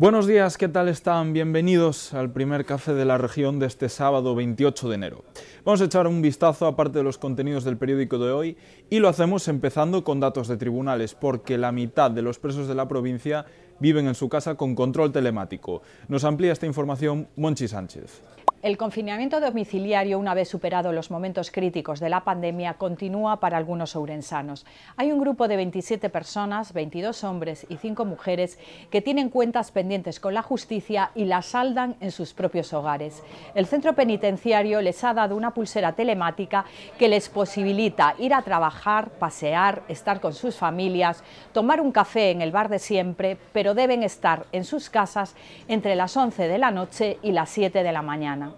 Buenos días, ¿qué tal están? Bienvenidos al primer café de la región de este sábado 28 de enero. Vamos a echar un vistazo a parte de los contenidos del periódico de hoy y lo hacemos empezando con datos de tribunales, porque la mitad de los presos de la provincia viven en su casa con control telemático. Nos amplía esta información Monchi Sánchez. El confinamiento domiciliario, una vez superados los momentos críticos de la pandemia, continúa para algunos ourensanos. Hay un grupo de 27 personas, 22 hombres y 5 mujeres, que tienen cuentas pendientes con la justicia y las saldan en sus propios hogares. El centro penitenciario les ha dado una pulsera telemática que les posibilita ir a trabajar, pasear, estar con sus familias, tomar un café en el bar de siempre, pero deben estar en sus casas entre las 11 de la noche y las 7 de la mañana.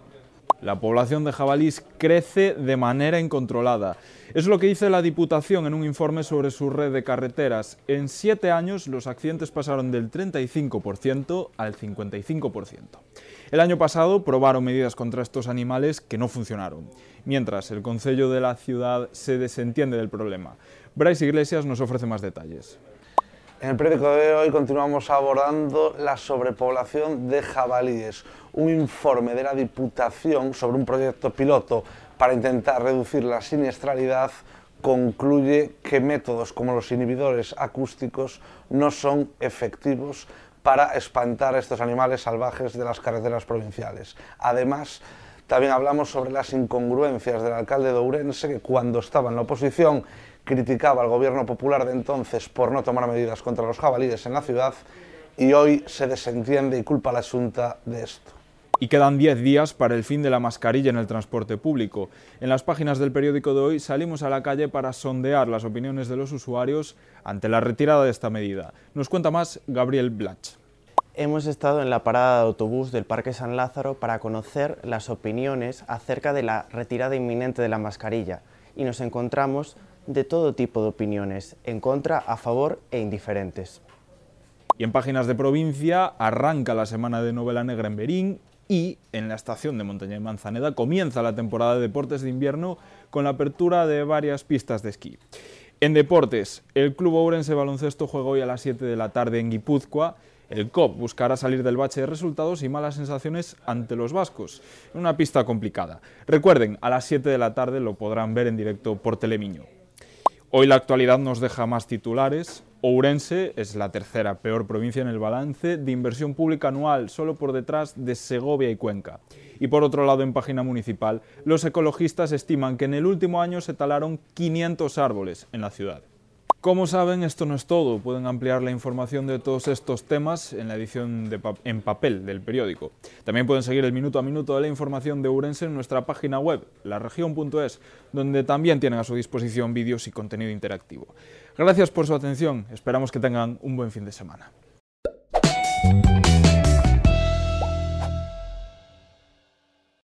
La población de jabalís crece de manera incontrolada. Es lo que dice la Diputación en un informe sobre su red de carreteras. En siete años los accidentes pasaron del 35% al 55%. El año pasado probaron medidas contra estos animales que no funcionaron, mientras el Concello de la ciudad se desentiende del problema. Bryce Iglesias nos ofrece más detalles. En el periódico de hoy continuamos abordando la sobrepoblación de jabalíes, un informe de la Diputación sobre un proyecto piloto para intentar reducir la siniestralidad concluye que métodos como los inhibidores acústicos no son efectivos para espantar a estos animales salvajes de las carreteras provinciales. Además, también hablamos sobre las incongruencias del alcalde de Ourense, que cuando estaba en la oposición criticaba al gobierno popular de entonces por no tomar medidas contra los jabalíes en la ciudad y hoy se desentiende y culpa a la Junta de esto. Y quedan 10 días para el fin de la mascarilla en el transporte público. En las páginas del periódico de hoy salimos a la calle para sondear las opiniones de los usuarios ante la retirada de esta medida. Nos cuenta más Gabriel Blach. Hemos estado en la parada de autobús del Parque San Lázaro para conocer las opiniones acerca de la retirada inminente de la mascarilla y nos encontramos de todo tipo de opiniones, en contra, a favor e indiferentes. Y en páginas de provincia arranca la semana de novela negra en Berín y en la estación de Montaña y Manzaneda comienza la temporada de deportes de invierno con la apertura de varias pistas de esquí. En deportes, el Club Ourense Baloncesto juega hoy a las 7 de la tarde en Guipúzcoa el COP buscará salir del bache de resultados y malas sensaciones ante los vascos, una pista complicada. Recuerden, a las 7 de la tarde lo podrán ver en directo por Telemiño. Hoy la actualidad nos deja más titulares. Ourense es la tercera peor provincia en el balance de inversión pública anual, solo por detrás de Segovia y Cuenca. Y por otro lado, en página municipal, los ecologistas estiman que en el último año se talaron 500 árboles en la ciudad. Como saben, esto no es todo. Pueden ampliar la información de todos estos temas en la edición en papel del periódico. También pueden seguir el minuto a minuto de la información de Urense en nuestra página web, laregion.es, donde también tienen a su disposición vídeos y contenido interactivo. Gracias por su atención. Esperamos que tengan un buen fin de semana.